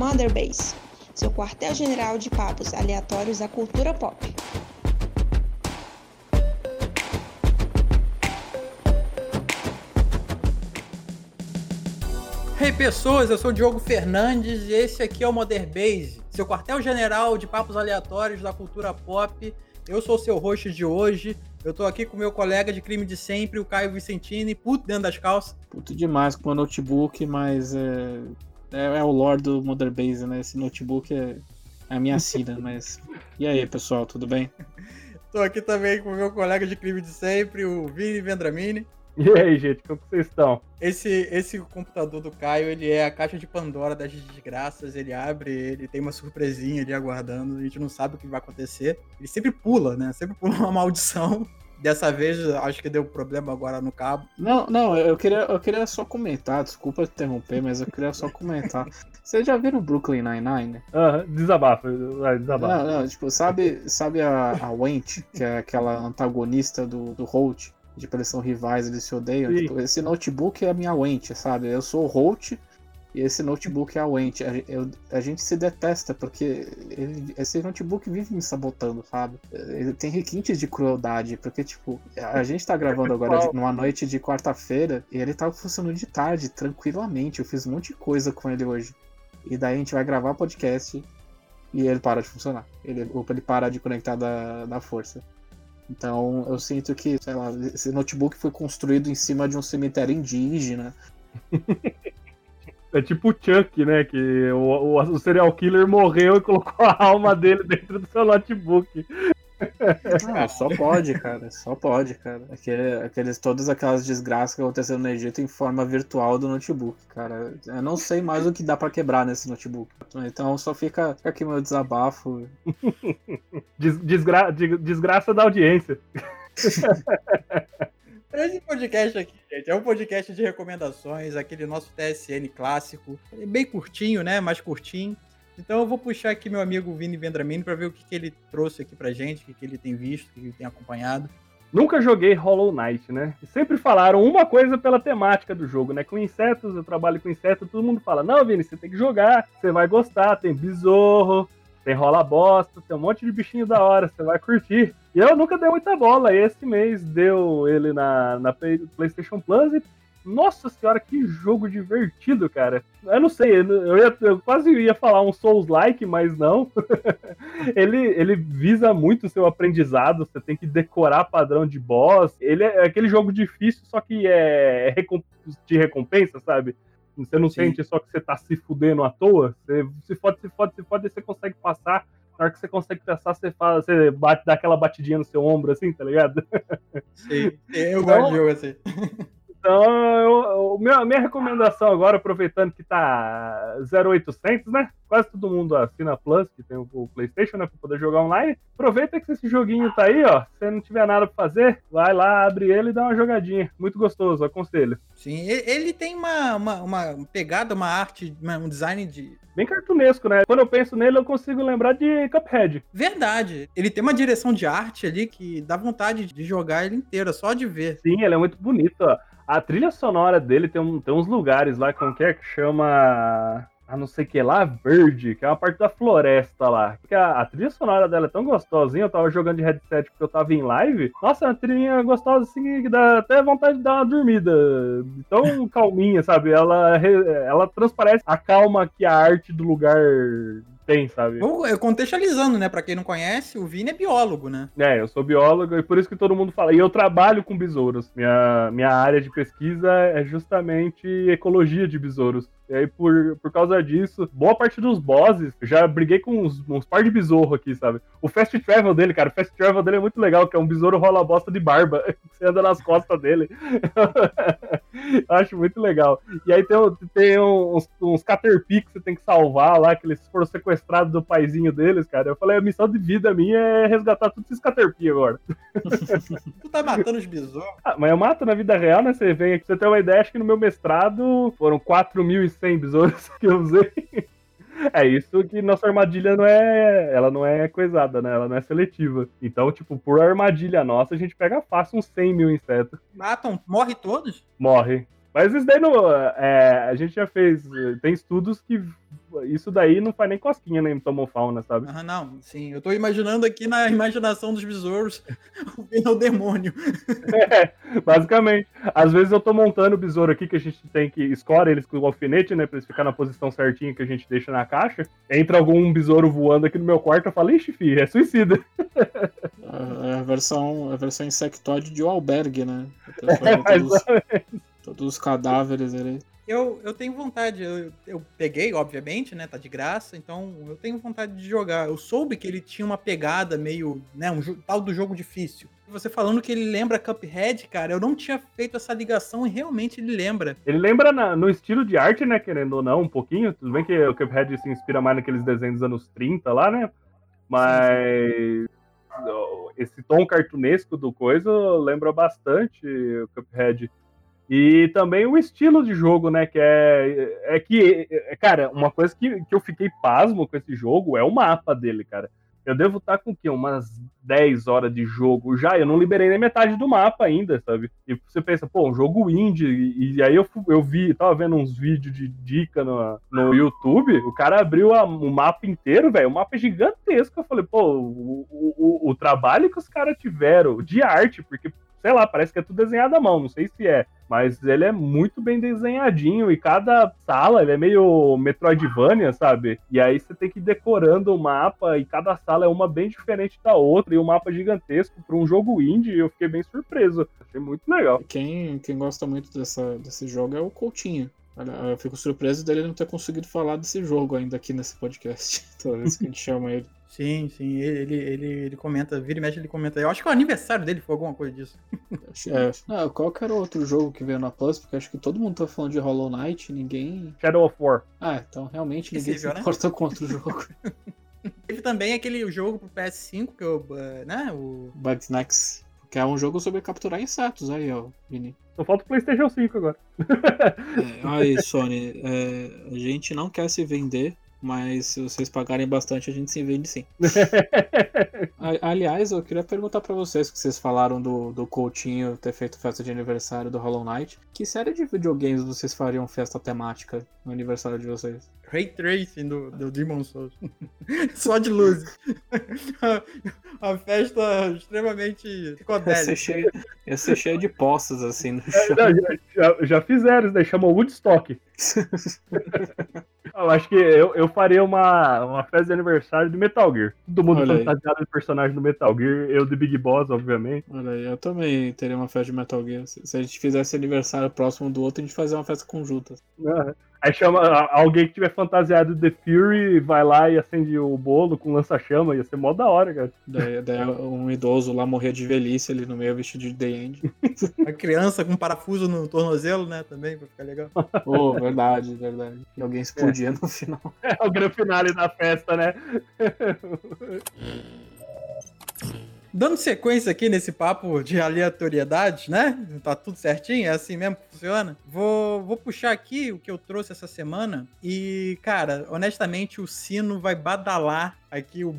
Motherbase, seu quartel-general de papos aleatórios da cultura pop. Hey pessoas, eu sou o Diogo Fernandes e esse aqui é o Modern Base, seu quartel-general de papos aleatórios da cultura pop. Eu sou o seu host de hoje. Eu tô aqui com meu colega de crime de sempre, o Caio Vicentini, puto dentro das calças. Puto demais com o notebook, mas é, é, é o lore do Modern Base, né? Esse notebook é, é a minha sina, mas. E aí, pessoal, tudo bem? Tô aqui também com meu colega de crime de sempre, o Vini Vendramini. E aí, gente, como vocês estão? Esse, esse computador do Caio, ele é a caixa de Pandora das desgraças. Ele abre, ele tem uma surpresinha ali aguardando. A gente não sabe o que vai acontecer. Ele sempre pula, né? Sempre pula uma maldição. Dessa vez, acho que deu problema agora no cabo. Não, não, eu queria, eu queria só comentar, desculpa interromper, mas eu queria só comentar. Vocês já viram Brooklyn Nine-Nine? Aham, desabafa, vai, desabafa. Não, não, tipo, sabe, sabe a, a Wendt, que é aquela antagonista do, do Holt? Tipo, eles são rivais, eles se odeiam. Tipo, esse notebook é a minha Wendt, sabe? Eu sou o Holt e esse notebook é a eu- a gente se detesta porque ele- esse notebook vive me sabotando, sabe? Ele tem requintes de crueldade, porque, tipo, a gente tá gravando agora de- numa noite de quarta-feira e ele tá funcionando de tarde, tranquilamente. Eu fiz um monte de coisa com ele hoje. E daí a gente vai gravar podcast e ele para de funcionar. Ele, ou ele para de conectar da, da força. Então eu sinto que, sei lá, esse notebook foi construído em cima de um cemitério indígena. É tipo o Chuck, né? Que o, o, o serial killer morreu e colocou a alma dele dentro do seu notebook. Ah, só pode, cara. Só pode, cara. Aquele, aqueles, todas aquelas desgraças que aconteceram no Egito em forma virtual do notebook, cara. Eu não sei mais o que dá pra quebrar nesse notebook. Então só fica, fica aqui meu desabafo. Des- desgra- de- desgraça da audiência. Esse podcast aqui, gente, é um podcast de recomendações, aquele nosso TSN clássico. É bem curtinho, né? Mais curtinho. Então eu vou puxar aqui meu amigo Vini Vendramini pra ver o que, que ele trouxe aqui pra gente, o que, que ele tem visto, o que ele tem acompanhado. Nunca joguei Hollow Knight, né? Sempre falaram uma coisa pela temática do jogo, né? Com insetos, eu trabalho com insetos, todo mundo fala: Não, Vini, você tem que jogar, você vai gostar. Tem besouro, tem rola bosta, tem um monte de bichinho da hora, você vai curtir. E eu nunca dei muita bola. Esse mês deu ele na, na Play- PlayStation Plus e. Nossa senhora, que jogo divertido, cara. Eu não sei, eu, ia- eu quase ia falar um Souls-like, mas não. ele, ele visa muito o seu aprendizado, você tem que decorar padrão de boss. Ele é aquele jogo difícil, só que é de recompensa, sabe? Você não Sim. sente só que você tá se fudendo à toa. Você se fode, se fode, se fode, e você consegue passar. Na hora que você consegue passar, você, fala, você bate, dá aquela batidinha no seu ombro, assim, tá ligado? Sim, eu Então- gosto de jogo assim. Então, eu, meu- a minha recomendação agora, aproveitando que tá 0800, né? Quase todo mundo assina Plus, que tem o, o PlayStation, né? Pra poder jogar online. Aproveita que esse joguinho tá aí, ó. Se você não tiver nada pra fazer, vai lá, abre ele e dá uma jogadinha. Muito gostoso, aconselho. Sim, ele tem uma, uma, uma pegada, uma arte, um design de. Bem cartunesco, né? Quando eu penso nele, eu consigo lembrar de Cuphead. Verdade. Ele tem uma direção de arte ali que dá vontade de jogar ele inteiro, só de ver. Sim, ele é muito bonito, ó. A trilha sonora dele tem, um- tem uns lugares lá, como que é que chama. Ah, não sei que lá, verde, que é uma parte da floresta lá. Porque a, a trilha sonora dela é tão gostosinha, eu tava jogando de headset porque eu tava em live. Nossa, é uma trilha gostosa assim, que dá até vontade de dar uma dormida. Tão calminha, sabe? Ela, ela transparece a calma que a arte do lugar tem, sabe? Vamos contextualizando, né? Pra quem não conhece, o Vini é biólogo, né? É, eu sou biólogo e por isso que todo mundo fala. E eu trabalho com besouros. Minha, minha área de pesquisa é justamente ecologia de besouros. E aí, por, por causa disso, boa parte dos bosses, já briguei com uns, uns par de besouro aqui, sabe? O fast travel dele, cara, o fast travel dele é muito legal, que é um besouro rola bosta de barba. Você anda nas costas dele. acho muito legal. E aí tem, tem uns, uns Caterpie que você tem que salvar lá, que eles foram sequestrados do paizinho deles, cara. Eu falei, a missão de vida minha é resgatar todos esses Caterpie agora. Tu tá matando os besouros. Ah, mas eu mato na vida real, né? Você vem aqui, você ter uma ideia, acho que no meu mestrado foram 4.100 besouros que eu usei. É isso que nossa armadilha não é. Ela não é coisada, né? Ela não é seletiva. Então, tipo, por armadilha nossa, a gente pega fácil uns 100 mil insetos. Matam, morre todos? Morre. Mas isso daí não. É, a gente já fez. Tem estudos que isso daí não faz nem cosquinha nem tomou fauna, sabe? Ah, não, sim. Eu tô imaginando aqui na imaginação dos besouros o demônio. É, basicamente. Às vezes eu tô montando o besouro aqui que a gente tem que escora eles com o alfinete, né? Pra eles ficarem na posição certinha que a gente deixa na caixa. Entra algum besouro voando aqui no meu quarto, eu falo, ixi, filho, é suicida. É a versão, a versão insectoide de albergue, né? É, todos, todos os cadáveres ali. Eu, eu tenho vontade, eu, eu peguei, obviamente, né? Tá de graça, então eu tenho vontade de jogar. Eu soube que ele tinha uma pegada meio, né? Um tal do jogo difícil. Você falando que ele lembra Cuphead, cara, eu não tinha feito essa ligação e realmente ele lembra. Ele lembra na, no estilo de arte, né? Querendo ou não, um pouquinho. Tudo bem que o Cuphead se inspira mais naqueles desenhos dos anos 30 lá, né? Mas. Sim, sim esse tom cartunesco do coisa lembra bastante o Cuphead. E também o estilo de jogo, né? Que é, é que, é, cara, uma coisa que, que eu fiquei pasmo com esse jogo é o mapa dele, cara. Eu devo estar com o quê? Umas 10 horas de jogo já. Eu não liberei nem metade do mapa ainda, sabe? E você pensa, pô, um jogo indie. E, e aí eu, eu vi, tava vendo uns vídeos de dica no, no YouTube. O cara abriu a, o mapa inteiro, velho. O mapa é gigantesco. Eu falei, pô, o, o, o trabalho que os caras tiveram de arte, porque sei lá, parece que é tudo desenhado à mão, não sei se é, mas ele é muito bem desenhadinho e cada sala ele é meio Metroidvania, sabe? E aí você tem que ir decorando o mapa e cada sala é uma bem diferente da outra e o um mapa gigantesco para um jogo indie, eu fiquei bem surpreso. Achei muito legal. Quem, quem gosta muito dessa, desse jogo é o Coutinho. Eu fico surpreso dele não ter conseguido falar desse jogo ainda aqui nesse podcast. Toda vez que a gente chama ele. Sim, sim, ele, ele, ele comenta, vira e mexe, ele comenta. Eu acho que o aniversário dele foi alguma coisa disso. É, não, qual que era outro jogo que veio na Plus? Porque acho que todo mundo tá falando de Hollow Knight, ninguém. Shadow of War. Ah, então realmente ninguém se né? importa né? contra o jogo. Teve também aquele jogo pro PS5, que eu, né? O. Bugsnax. Que é um jogo sobre capturar insetos aí, ó, Vini. Só falta o PlayStation 5 agora. é, aí, Sony, é, a gente não quer se vender mas se vocês pagarem bastante, a gente se vende sim. Aliás, eu queria perguntar para vocês que vocês falaram do, do Coutinho ter feito festa de aniversário do Hollow Knight. Que série de videogames vocês fariam festa temática no aniversário de vocês? Ray Tracing do, do Demon Souls. Só de luz. Uma festa extremamente psicodélica. Ia ser cheio, ia ser cheio de poças assim no chão. É, não, já, já, fizeram, né? Chamou Woodstock. eu acho que eu, eu faria uma, uma festa de aniversário de Metal Gear. Todo mundo fantasiado de personagem do Metal Gear. Eu de Big Boss, obviamente. Olha aí, eu também teria uma festa de Metal Gear. Se, se a gente fizesse aniversário próximo do outro, a gente fazia uma festa conjunta. Uhum. Aí chama alguém que tiver fantasiado de The Fury, vai lá e acende o bolo com lança-chama, ia ser mó da hora, cara. Daí, daí um idoso lá morrer de velhice ali no meio vestido de The End. A criança com parafuso no tornozelo, né, também, pra ficar legal. Oh, verdade, verdade. E alguém explodia é. no final. É o grande finale da festa, né? Dando sequência aqui nesse papo de aleatoriedade, né? Tá tudo certinho, é assim mesmo que funciona. Vou, vou puxar aqui o que eu trouxe essa semana e, cara, honestamente, o sino vai badalar aqui, o,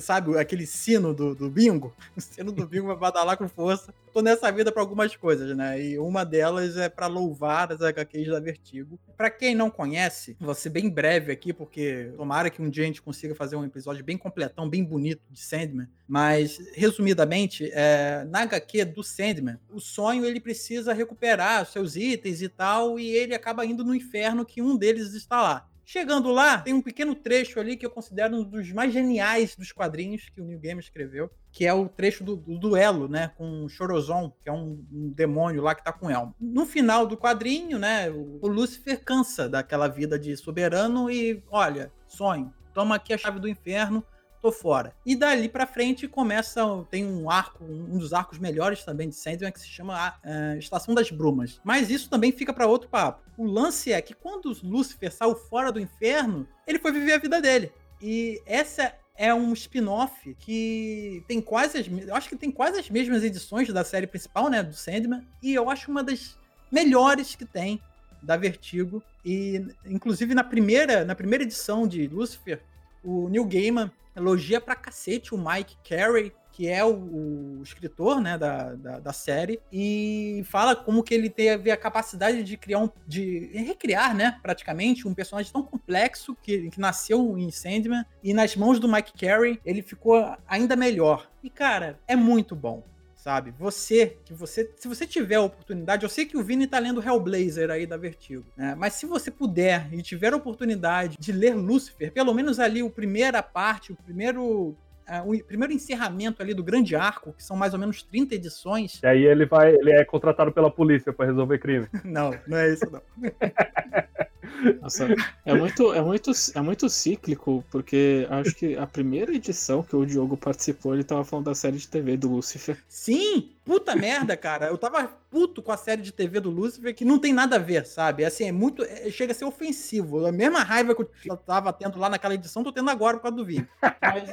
sabe, aquele sino do, do bingo. O sino do bingo vai badalar com força. Tô nessa vida para algumas coisas, né? E uma delas é para louvar as HQs da Vertigo. Para quem não conhece, vou ser bem breve aqui, porque tomara que um dia a gente consiga fazer um episódio bem completão, bem bonito de Sandman. Mas, resumidamente, é, na HQ do Sandman, o sonho ele precisa recuperar seus itens e tal, e ele acaba indo no inferno que um deles está lá. Chegando lá, tem um pequeno trecho ali que eu considero um dos mais geniais dos quadrinhos que o New Game escreveu, que é o trecho do, do duelo, né, com o Chorozon, que é um, um, demônio lá que tá com Elmo. No final do quadrinho, né, o, o Lúcifer cansa daquela vida de soberano e, olha, sonho, toma aqui a chave do inferno, tô fora. E dali para frente começa, tem um arco, um dos arcos melhores também de Sandman que se chama a, uh, Estação das Brumas. Mas isso também fica para outro papo. O lance é que quando Lúcifer saiu fora do inferno, ele foi viver a vida dele. E essa é um spin-off que tem quase as, eu acho que tem quase as mesmas edições da série principal, né, do Sandman, e eu acho uma das melhores que tem da Vertigo e inclusive na primeira, na primeira edição de Lucifer, o Neil Gaiman elogia pra cacete o Mike Carey, que é o, o escritor né, da, da, da, série, e fala como que ele teve a capacidade de criar um. de recriar, né, praticamente, um personagem tão complexo que, que nasceu em Sandman, e nas mãos do Mike Carey ele ficou ainda melhor. E, cara, é muito bom sabe? Você, que você, se você tiver a oportunidade, eu sei que o Vini tá lendo Hellblazer aí da Vertigo, né? Mas se você puder e tiver a oportunidade de ler Lucifer, pelo menos ali o primeira parte, o primeiro Uh, o primeiro encerramento ali do grande arco, que são mais ou menos 30 edições. E aí ele vai, ele é contratado pela polícia para resolver crime. não, não é isso não. Nossa, é muito, é muito, é muito cíclico, porque acho que a primeira edição que o Diogo participou, ele tava falando da série de TV do Lucifer. Sim, puta merda, cara. Eu tava puto com a série de TV do Lucifer, que não tem nada a ver, sabe? Assim, é muito. É, chega a ser ofensivo. A mesma raiva que eu tava tendo lá naquela edição, tô tendo agora por causa do vídeo. Mas,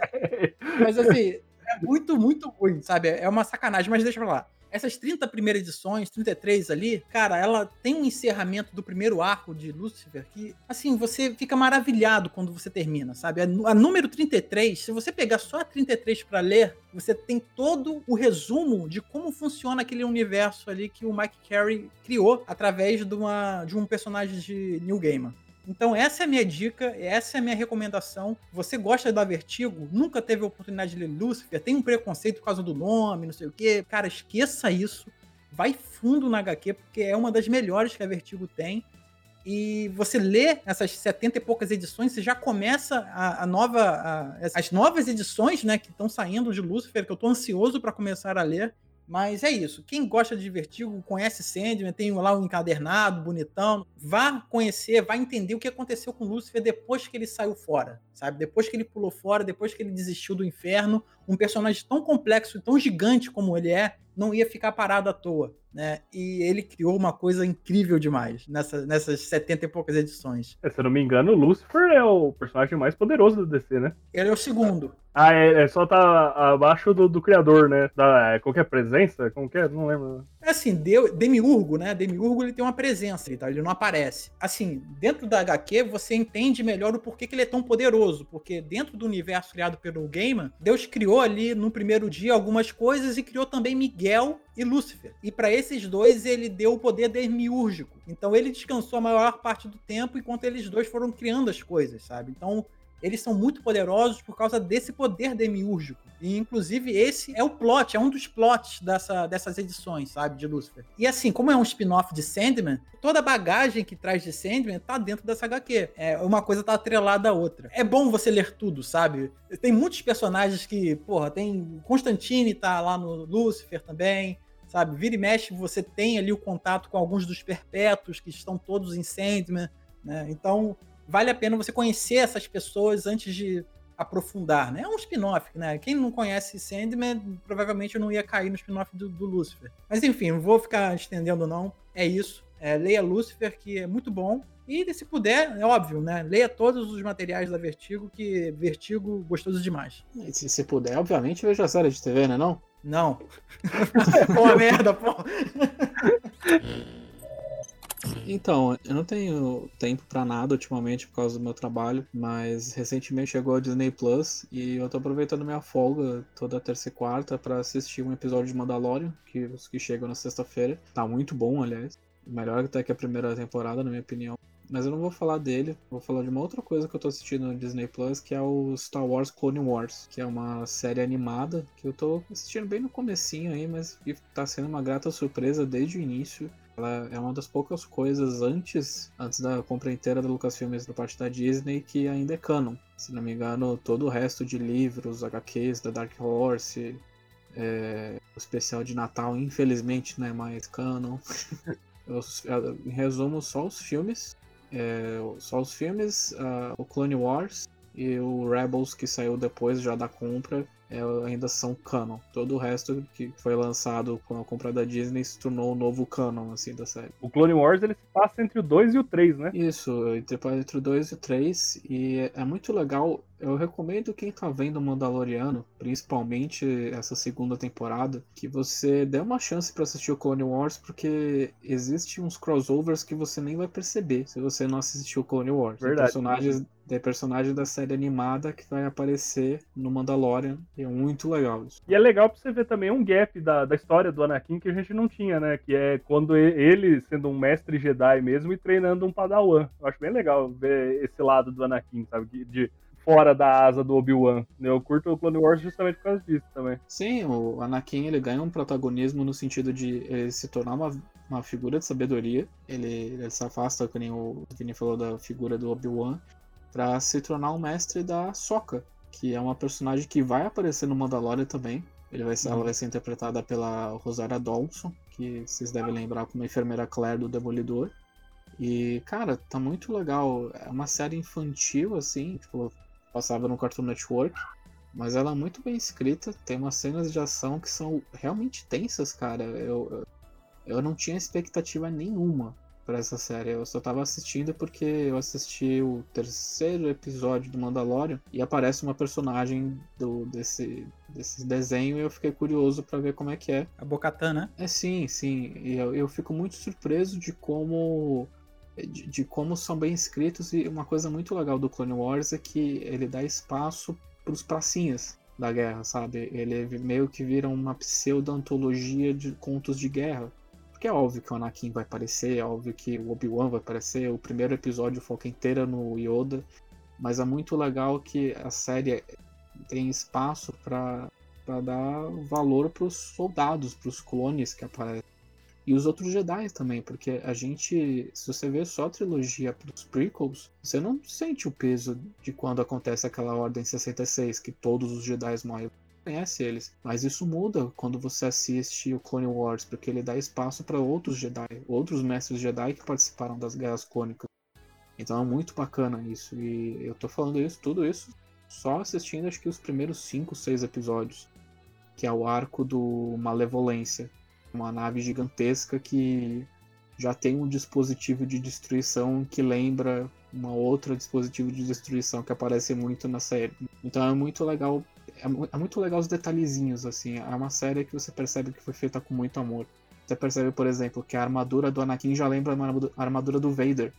mas assim, é muito, muito ruim, sabe? É uma sacanagem, mas deixa pra lá essas 30 primeiras edições, 33 ali, cara, ela tem um encerramento do primeiro arco de Lucifer que, assim, você fica maravilhado quando você termina, sabe? A, a número 33, se você pegar só a 33 para ler, você tem todo o resumo de como funciona aquele universo ali que o Mike Carey criou através de, uma, de um personagem de New Gaiman. Então, essa é a minha dica, essa é a minha recomendação. Você gosta da Vertigo, nunca teve a oportunidade de ler Lucifer, tem um preconceito por causa do nome, não sei o quê. Cara, esqueça isso. Vai fundo na HQ, porque é uma das melhores que a Vertigo tem. E você lê essas 70 e poucas edições, você já começa a, a nova. A, as novas edições, né, que estão saindo de Lucifer, que eu tô ansioso para começar a ler. Mas é isso. Quem gosta de Vertigo, conhece Sandman, tem lá um encadernado, bonitão. Vá conhecer, vá entender o que aconteceu com Lúcifer depois que ele saiu fora, sabe? Depois que ele pulou fora, depois que ele desistiu do inferno. Um personagem tão complexo e tão gigante como ele é, não ia ficar parado à toa, né? E ele criou uma coisa incrível demais nessa, nessas 70 e poucas edições. É, se eu não me engano, o Lucifer é o personagem mais poderoso do DC, né? Ele é o segundo. Ah, é, é só tá abaixo do, do criador, né? Da é, qualquer presença? Como que é? Não lembro. É assim, Deu, Demiurgo, né? Demiurgo ele tem uma presença, ele, tá? ele não aparece. Assim, dentro da HQ você entende melhor o porquê que ele é tão poderoso, porque dentro do universo criado pelo Gaiman, Deus criou ali no primeiro dia algumas coisas e criou também Miguel e Lúcifer. E para esses dois ele deu o poder demiúrgico. Então ele descansou a maior parte do tempo enquanto eles dois foram criando as coisas, sabe? Então eles são muito poderosos por causa desse poder demiúrgico. E, inclusive, esse é o plot, é um dos plots dessa, dessas edições, sabe, de Lucifer. E assim, como é um spin-off de Sandman, toda a bagagem que traz de Sandman tá dentro dessa HQ. É, uma coisa tá atrelada à outra. É bom você ler tudo, sabe? Tem muitos personagens que, porra, tem. Constantine tá lá no Lucifer também sabe? Vira e mexe, você tem ali o contato com alguns dos perpétuos que estão todos em Sandman, né? Então, vale a pena você conhecer essas pessoas antes de aprofundar, né? É um spin-off, né? Quem não conhece Sandman, provavelmente não ia cair no spin-off do, do, Lucifer. Mas enfim, não vou ficar estendendo não. É isso. É, leia Lucifer, que é muito bom. E se puder, é óbvio, né? Leia todos os materiais da Vertigo, que Vertigo gostoso demais. Se, se puder, obviamente, veja a série de TV, né não? Não. pô, merda, pô. Então, eu não tenho tempo para nada ultimamente por causa do meu trabalho, mas recentemente chegou a Disney Plus e eu tô aproveitando minha folga toda terça e quarta para assistir um episódio de Mandalorian, que, que chega na sexta-feira. Tá muito bom, aliás. Melhor até que a primeira temporada, na minha opinião. Mas eu não vou falar dele, vou falar de uma outra coisa que eu tô assistindo no Disney Plus, que é o Star Wars Clone Wars, que é uma série animada que eu tô assistindo bem no comecinho aí, mas tá sendo uma grata surpresa desde o início. Ela é uma das poucas coisas antes, antes da compra inteira da Lucasfilmes por parte da Disney que ainda é canon. Se não me engano, todo o resto de livros, HQs da Dark Horse, é, o especial de Natal, infelizmente, não é mais canon. Eu, em resumo, só os filmes. É, só os filmes, uh, o Clone Wars e o Rebels que saiu depois já da compra ainda são canon. Todo o resto que foi lançado com a compra da Disney se tornou o novo canon, assim, da série. O Clone Wars, ele se passa entre o 2 e o 3, né? Isso, entre, entre o 2 e o 3, e é, é muito legal eu recomendo quem tá vendo Mandaloriano, principalmente essa segunda temporada, que você dê uma chance para assistir o Clone Wars, porque existem uns crossovers que você nem vai perceber se você não assistiu o Clone Wars. Verdade. Tem personagens, tem personagem da série animada que vai aparecer no Mandalorian É muito legal isso. E é legal pra você ver também um gap da, da história do Anakin que a gente não tinha, né? Que é quando ele, sendo um mestre Jedi mesmo, e treinando um Padawan. Eu acho bem legal ver esse lado do Anakin, sabe? De, de fora da asa do Obi-Wan. Eu curto o Clone Wars justamente por causa disso também. Sim, o Anakin ele ganha um protagonismo no sentido de ele se tornar uma, uma figura de sabedoria. Ele, ele se afasta, como o Vini falou, da figura do Obi-Wan, pra se tornar um mestre da Soka, que é uma personagem que vai aparecer no Mandalorian também. Ele vai ser, Ela vai ser interpretada pela Rosária Dawson, que vocês devem lembrar como a enfermeira Claire do Demolidor. E, cara, tá muito legal. É uma série infantil, assim, tipo, passava no Cartoon Network. Mas ela é muito bem escrita, tem umas cenas de ação que são realmente tensas, cara. Eu, eu não tinha expectativa nenhuma para essa série. Eu só tava assistindo porque eu assisti o terceiro episódio do Mandalorian e aparece uma personagem do, desse, desse desenho e eu fiquei curioso para ver como é que é. A Bocatan, né? É sim, sim. E eu, eu fico muito surpreso de como. De, de como são bem escritos e uma coisa muito legal do Clone Wars é que ele dá espaço pros pracinhas da guerra, sabe? Ele meio que vira uma pseudo-antologia de contos de guerra porque é óbvio que o Anakin vai aparecer, é óbvio que o Obi-Wan vai aparecer, o primeiro episódio foca inteira no Yoda, mas é muito legal que a série tem espaço para dar valor para os soldados, para os clones que aparecem. E os outros Jedi também, porque a gente, se você vê só a trilogia dos prequels, você não sente o peso de quando acontece aquela Ordem 66, que todos os Jedi morrem conhece eles. Mas isso muda quando você assiste o Clone Wars, porque ele dá espaço para outros Jedi, outros mestres Jedi que participaram das guerras clônicas. Então é muito bacana isso. E eu tô falando isso, tudo isso, só assistindo acho que os primeiros 5, 6 episódios. Que é o arco do Malevolência. Uma nave gigantesca que já tem um dispositivo de destruição que lembra uma outra dispositivo de destruição que aparece muito na série. Então é muito legal é, é, muito legal os detalhezinhos, assim. É uma série que você percebe que foi feita com muito amor. Você percebe, por exemplo, que a armadura do Anakin já lembra a armadura do Vader.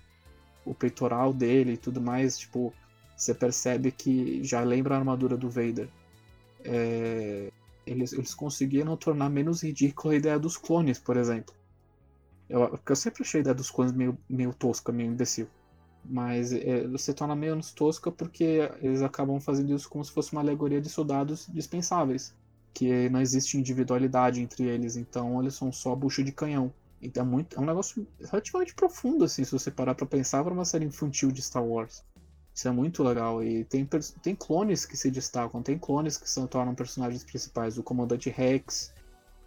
O peitoral dele e tudo mais, tipo, você percebe que já lembra a armadura do Vader. É... Eles, eles conseguiram tornar menos ridícula a ideia dos clones, por exemplo. Eu, eu sempre achei a ideia dos clones meio, meio tosca, meio imbecil. Mas é, você torna menos tosca porque eles acabam fazendo isso como se fosse uma alegoria de soldados dispensáveis. Que não existe individualidade entre eles, então eles são só bucha de canhão. Então é, muito, é um negócio relativamente profundo, assim, se você parar pra pensar para uma série infantil de Star Wars. Isso é muito legal. E tem, tem clones que se destacam, tem clones que se tornam personagens principais. O Comandante Rex,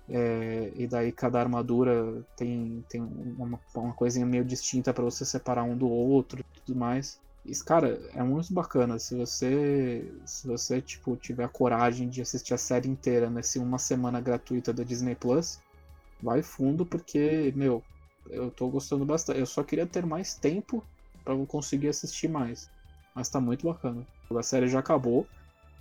é, e daí cada armadura tem, tem uma, uma coisinha meio distinta para você separar um do outro tudo mais. Isso, cara, é muito bacana. Se você, se você tipo, tiver a coragem de assistir a série inteira nessa uma semana gratuita da Disney Plus, vai fundo porque, meu, eu tô gostando bastante. Eu só queria ter mais tempo para conseguir assistir mais. Mas tá muito bacana. A série já acabou.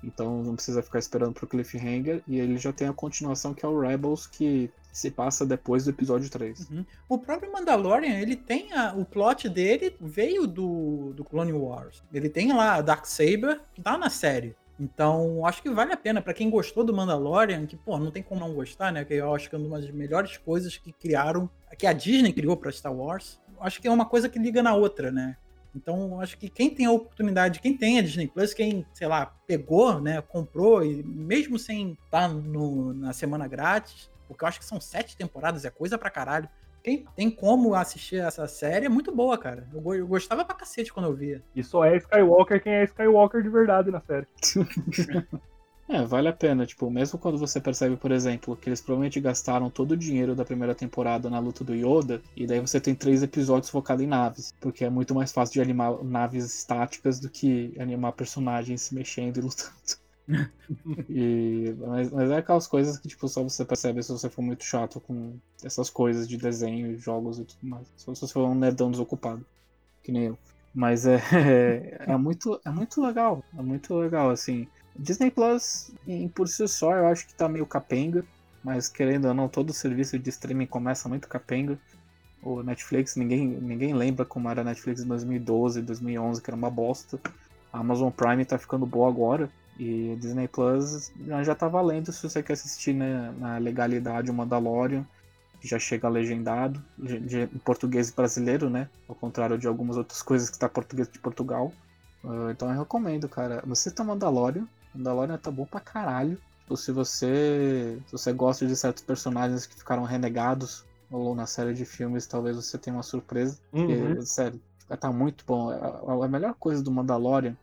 Então não precisa ficar esperando pro cliffhanger. E ele já tem a continuação que é o Rebels, que se passa depois do episódio 3. Uhum. O próprio Mandalorian, ele tem a, o plot dele veio do, do Clone Wars. Ele tem lá a Dark Saber, que tá na série. Então, acho que vale a pena para quem gostou do Mandalorian, que, pô, não tem como não gostar, né? Que eu acho que é uma das melhores coisas que criaram, que a Disney criou para Star Wars. Acho que é uma coisa que liga na outra, né? Então, acho que quem tem a oportunidade, quem tem a Disney Plus, quem, sei lá, pegou, né, comprou, e mesmo sem estar tá no, na semana grátis, porque eu acho que são sete temporadas, é coisa pra caralho. Quem tem como assistir essa série é muito boa, cara. Eu, eu gostava pra cacete quando eu via. E só é Skywalker quem é Skywalker de verdade na série. É, vale a pena, tipo, mesmo quando você percebe, por exemplo, que eles provavelmente gastaram todo o dinheiro da primeira temporada na luta do Yoda, e daí você tem três episódios focados em naves, porque é muito mais fácil de animar naves estáticas do que animar personagens se mexendo e lutando. e, mas, mas, é aquelas coisas que tipo, só você percebe se você for muito chato com essas coisas de desenho, jogos e tudo mais. Só se você for um nerdão desocupado, que nem eu. Mas é, é, é, muito, é muito legal, é muito legal, assim. Disney Plus, em, por si só, eu acho que tá meio capenga, mas querendo ou não, todo serviço de streaming começa muito capenga. O Netflix, ninguém, ninguém lembra como era a Netflix em 2012, 2011, que era uma bosta. A Amazon Prime tá ficando boa agora. E Disney Plus já tá valendo se você quer assistir né, na legalidade o Mandalorian, que já chega legendado, em português brasileiro, né? Ao contrário de algumas outras coisas que tá português de Portugal. Uh, então eu recomendo, cara. Você tá Mandalorian, Mandalorian tá bom pra caralho. Ou se você, se você gosta de certos personagens que ficaram renegados ou na série de filmes, talvez você tenha uma surpresa. Uhum. Porque, sério, tá muito bom. A, a melhor coisa do Mandalorian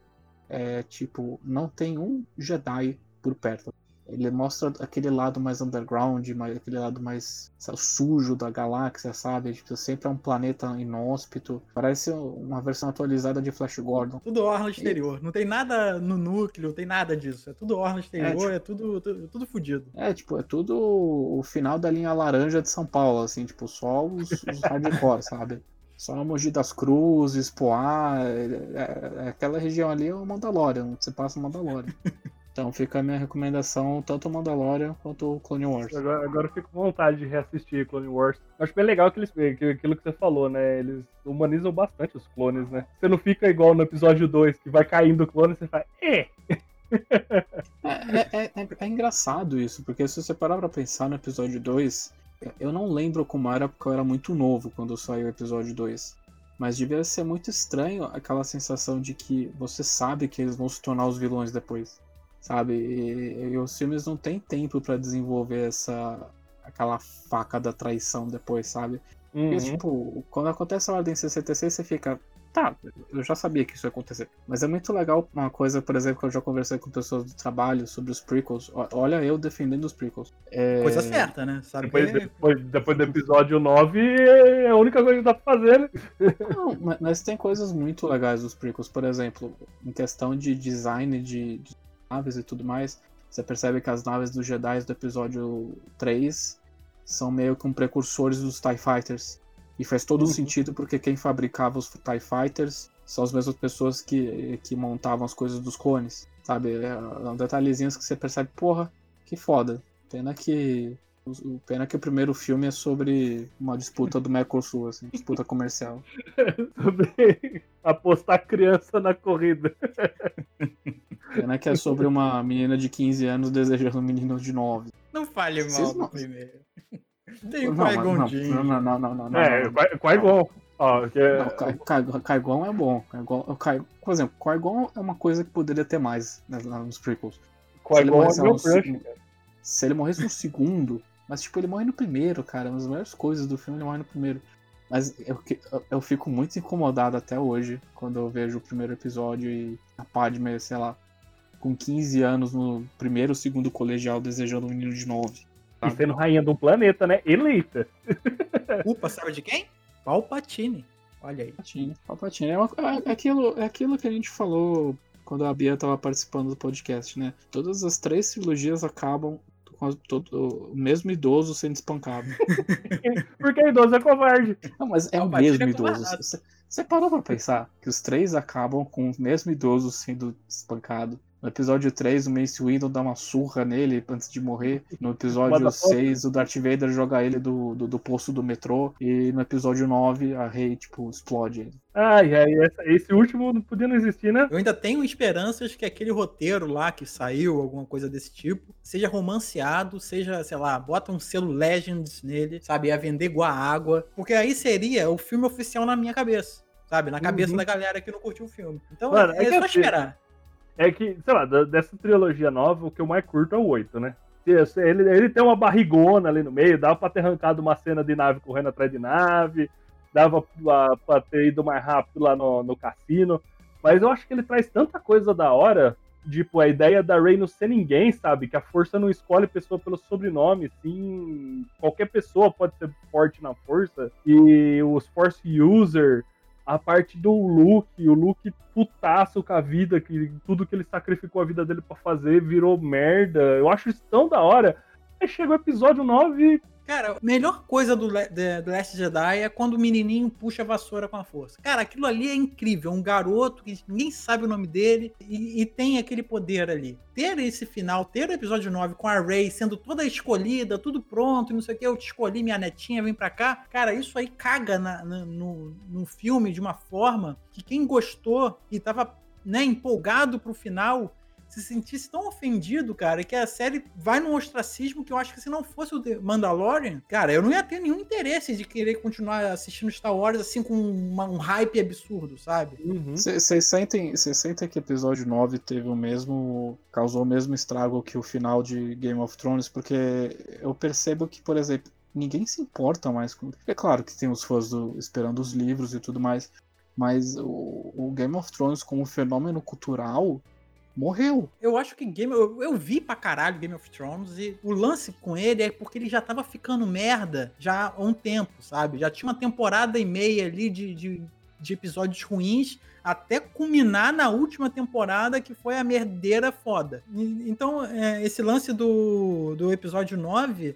é, tipo, não tem um Jedi por perto. Ele mostra aquele lado mais underground, mais, aquele lado mais sabe, sujo da galáxia, sabe? Tipo, sempre é um planeta inóspito. Parece uma versão atualizada de Flash Gordon. Tudo orla exterior. E... Não tem nada no núcleo, não tem nada disso. É tudo orla exterior, é, tipo... é tudo, tudo, tudo fodido. É, tipo, é tudo o final da linha laranja de São Paulo, assim, tipo, só os, os hardcore, sabe? Só no Mogi das Cruzes, Poá, é, é, é, aquela região ali é o Mandalorian, você passa o Mandalorian. Então fica a minha recomendação, tanto o Mandalorian quanto o Clone Wars. Agora, agora eu fico com vontade de reassistir Clone Wars. Acho bem legal que eles, que, aquilo que você falou, né? Eles humanizam bastante os clones, né? Você não fica igual no episódio 2, que vai caindo o clone e você fala, eh! é, é, é, é, engraçado isso, porque se você parar pra pensar no episódio 2, eu não lembro como era, porque eu era muito novo quando saiu o episódio 2. Mas devia ser muito estranho aquela sensação de que você sabe que eles vão se tornar os vilões depois sabe? E, e os filmes não têm tempo para desenvolver essa aquela faca da traição depois, sabe? Uhum. Porque, tipo, quando acontece a Ordem 66, você fica, tá, eu já sabia que isso ia acontecer. Mas é muito legal uma coisa, por exemplo, que eu já conversei com pessoas do trabalho sobre os prequels. Olha eu defendendo os prequels. É... Coisa certa, né? Sabe depois, que... depois, depois, do episódio 9, é a única coisa que dá pra fazer, né? Não, mas tem coisas muito legais dos prequels. Por exemplo, em questão de design de, de naves e tudo mais, você percebe que as naves dos Jedi do episódio 3 são meio que um precursores dos TIE Fighters. E faz todo uhum. sentido porque quem fabricava os TIE Fighters são as mesmas pessoas que, que montavam as coisas dos clones. Sabe? É, é um detalhezinho que você percebe, porra, que foda. Pena que o pena que o primeiro filme é sobre uma disputa do Mercosul, assim, disputa comercial. sobre apostar criança na corrida. Pena que é sobre uma menina de 15 anos desejando um menino de 9. Não fale mal do primeiro. Tem o Qui-Gon não, não, não, não, não, É. Ó, que é... Qui-Gon é bom. Por exemplo, Qui-Gon é uma coisa que poderia ter mais né, nos prequels. Qui-Gon é meu crush, Se ele morresse no segundo, mas, tipo, ele morre no primeiro, cara. Uma das melhores coisas do filme, ele morre no primeiro. Mas eu, eu fico muito incomodado até hoje quando eu vejo o primeiro episódio e a Padme, sei lá, com 15 anos no primeiro ou segundo colegial desejando um menino de 9. E sendo rainha de um planeta, né? Eleita. Upa, sabe de quem? Palpatine. Olha aí. Palpatine. Palpatine. É, uma, é, aquilo, é aquilo que a gente falou quando a Bia estava participando do podcast, né? Todas as três trilogias acabam com todo, o mesmo idoso sendo espancado. Porque o idoso é covarde. Não, mas é o mesmo é idoso. Você, você parou pra pensar que os três acabam com o mesmo idoso sendo espancado. No episódio 3, o Mace Windu dá uma surra nele antes de morrer. No episódio 6, o Darth Vader joga ele do, do, do, poço do metrô. E no episódio 9, a Rey, tipo, explode ele. Ai, ai, esse último não podia não existir, né? Eu ainda tenho esperanças que aquele roteiro lá que saiu, alguma coisa desse tipo, seja romanceado, seja, sei lá, bota um selo Legends nele, sabe? A vender igual a água. Porque aí seria o filme oficial na minha cabeça sabe? Na cabeça uhum. da galera que não curtiu o filme. Então Mano, é, é só assim, esperar é que, sei lá, dessa trilogia nova, o que eu mais curto é o 8, né? Ele, ele tem uma barrigona ali no meio, dava pra ter arrancado uma cena de nave correndo atrás de nave, dava pra, pra ter ido mais rápido lá no, no cassino, mas eu acho que ele traz tanta coisa da hora, tipo, a ideia da Rey não ser ninguém, sabe? Que a força não escolhe pessoa pelo sobrenome, sim, qualquer pessoa pode ser forte na força, e os Force User a parte do Luke, o Luke putaço com a vida, que tudo que ele sacrificou a vida dele para fazer virou merda. Eu acho isso tão da hora. Aí chegou o episódio 9 Cara, a melhor coisa do, do Last Jedi é quando o menininho puxa a vassoura com a força. Cara, aquilo ali é incrível. Um garoto que ninguém sabe o nome dele e, e tem aquele poder ali. Ter esse final, ter o episódio 9 com a Rey sendo toda escolhida, tudo pronto, não sei o que, eu te escolhi, minha netinha, vem pra cá. Cara, isso aí caga na, na, no, no filme de uma forma que quem gostou e tava né, empolgado pro final se sentisse tão ofendido, cara, que a série vai num ostracismo que eu acho que se não fosse o The Mandalorian, cara, eu não ia ter nenhum interesse de querer continuar assistindo Star Wars assim com uma- um hype absurdo, sabe? Uhum. Vocês sentem, cês sentem que episódio 9 teve o mesmo. causou o mesmo estrago que o final de Game of Thrones? Porque eu percebo que, por exemplo, ninguém se importa mais com. É claro que tem os fãs do- esperando os livros e tudo mais. Mas o, o Game of Thrones, como fenômeno cultural, morreu. Eu acho que Game. Eu, eu vi pra caralho Game of Thrones e o lance com ele é porque ele já tava ficando merda já há um tempo, sabe? Já tinha uma temporada e meia ali de, de, de episódios ruins até culminar na última temporada que foi a merdeira foda. E- Então, é, esse lance do, do episódio 9.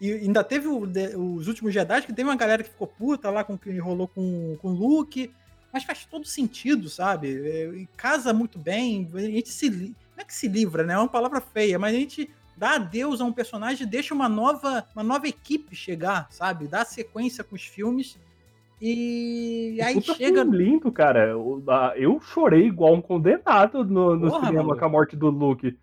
E ainda teve o de- os últimos Jedi, que teve uma galera que ficou puta lá com o que rolou com, com o Luke. Mas faz todo sentido, sabe? É, e casa muito bem. A gente se. Não é que se livra, né? É uma palavra feia, mas a gente dá adeus a um personagem e deixa uma nova, uma nova equipe chegar, sabe? Dá sequência com os filmes. E aí Puta chega. lindo, cara. Eu, ah, eu chorei igual um condenado no, no Porra, cinema maluco. com a morte do Luke.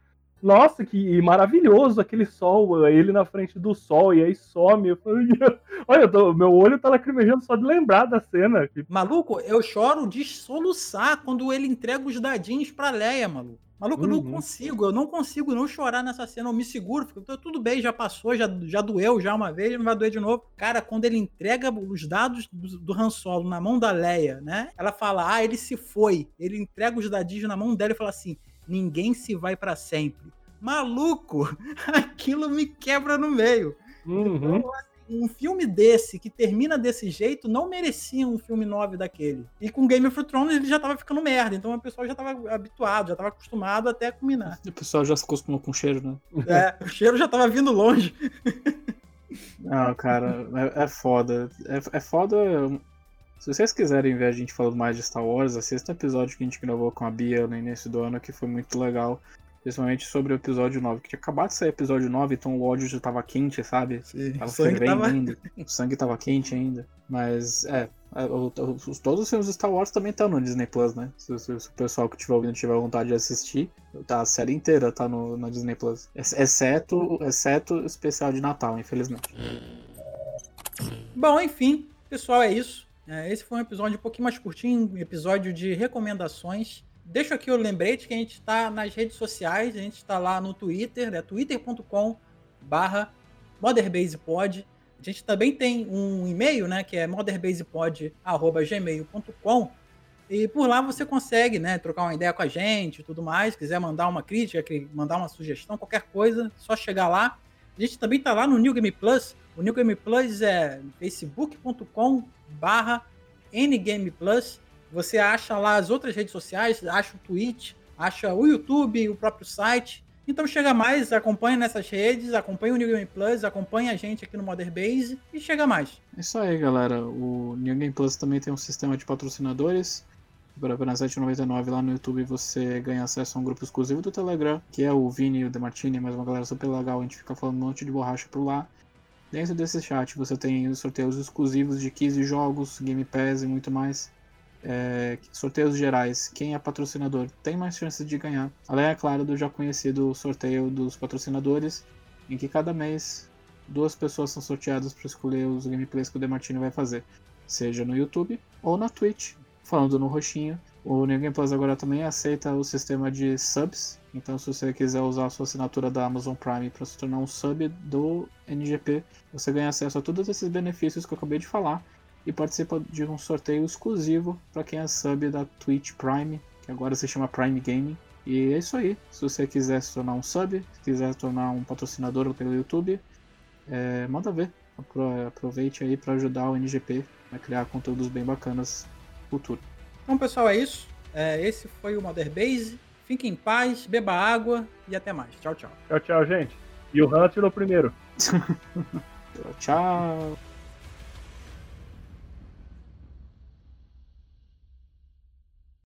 Nossa, que maravilhoso aquele sol, ele na frente do sol, e aí some. Eu falei, Olha, tô- meu olho tá lacrimejando só de lembrar da cena. Maluco, eu choro de soluçar quando ele entrega os dadinhos pra Leia, maluco. Maluco, eu não Uhum. consigo, eu não consigo não chorar nessa cena. Eu me seguro, fico, "Tá tudo bem, já passou, já, já doeu já uma vez, não vai doer de novo. Cara, quando ele entrega os dados do, do Han Solo na mão da Leia, né? Ela fala, ah, ele se foi. Ele entrega os dadinhos na mão dela e fala assim: ninguém se vai pra sempre. Maluco, aquilo me quebra no meio. Uhum. Um filme desse, que termina desse jeito, não merecia um filme 9 daquele. E com Game of Thrones ele já tava ficando merda, então o pessoal já tava habituado, já tava acostumado até culminar. O pessoal já se acostumou com o cheiro, né? É, o cheiro já tava vindo longe. Não, cara, é, é foda. É, é foda. Se vocês quiserem ver a gente falando mais de Star Wars, assista o episódio que a gente gravou com a Bia no início do ano, que foi muito legal. Principalmente sobre o episódio 9, que tinha acabado de sair o episódio 9, então o ódio já tava quente, sabe? Tava o sangue fervendo tava... ainda. O sangue tava quente ainda. Mas, é. é, o- o- os- todos os filmes do Star Wars também estão no Disney Plus, né? Se, se- se o pessoal que estiver ouvindo tiver vontade de assistir, tá, a série inteira tá no, na Disney Plus. Ex- Exceto, exceto o especial de Natal, infelizmente. Bom, enfim, pessoal, é isso. É, esse foi um episódio um pouquinho mais curtinho, episódio de recomendações. Deixo aqui o lembrete que a gente está nas redes sociais, a gente está lá no Twitter, é twitter.com barra motherbasepod. A gente também tem um e-mail, né, que é motherbasepod.gmail.com e por lá você consegue, né, trocar uma ideia com a gente tudo mais. Quiser mandar uma crítica, mandar uma sugestão, qualquer coisa, só chegar lá. A gente também tá lá no New Game Plus. O New Game Plus é facebook.com barra Ngame Plus. Você acha lá as outras redes sociais, acha o Twitch, acha o YouTube, o próprio site. Então chega mais, acompanha nessas redes, acompanha o New Game Plus, acompanha a gente aqui no Mother Base e chega mais. É isso aí, galera. O New Game Plus também tem um sistema de patrocinadores. Por apenas R$ 7,99 lá no YouTube você ganha acesso a um grupo exclusivo do Telegram, que é o Vini o Demartini, mais uma galera super legal. A gente fica falando um monte de borracha por lá. Dentro desse chat você tem os sorteios exclusivos de 15 jogos, Game Pass e muito mais. É, sorteios gerais, quem é patrocinador tem mais chances de ganhar. Além, é claro, do já conhecido sorteio dos patrocinadores, em que cada mês duas pessoas são sorteadas para escolher os gameplays que o Demartini vai fazer, seja no YouTube ou na Twitch. Falando no roxinho, o New Game Plus agora também aceita o sistema de subs, então se você quiser usar a sua assinatura da Amazon Prime para se tornar um sub do NGP, você ganha acesso a todos esses benefícios que eu acabei de falar e participa de um sorteio exclusivo para quem é sub da Twitch Prime, que agora se chama Prime Gaming. E é isso aí. Se você quiser se tornar um sub, se quiser se tornar um patrocinador pelo YouTube, é, manda ver. Apro- Aproveite aí para ajudar o NGP a criar conteúdos bem bacanas no futuro. Então, pessoal, é isso. É, esse foi o Mother Base. Fique em paz, beba água e até mais. Tchau, tchau. Tchau, tchau, gente. E o Han tirou primeiro. Tchau.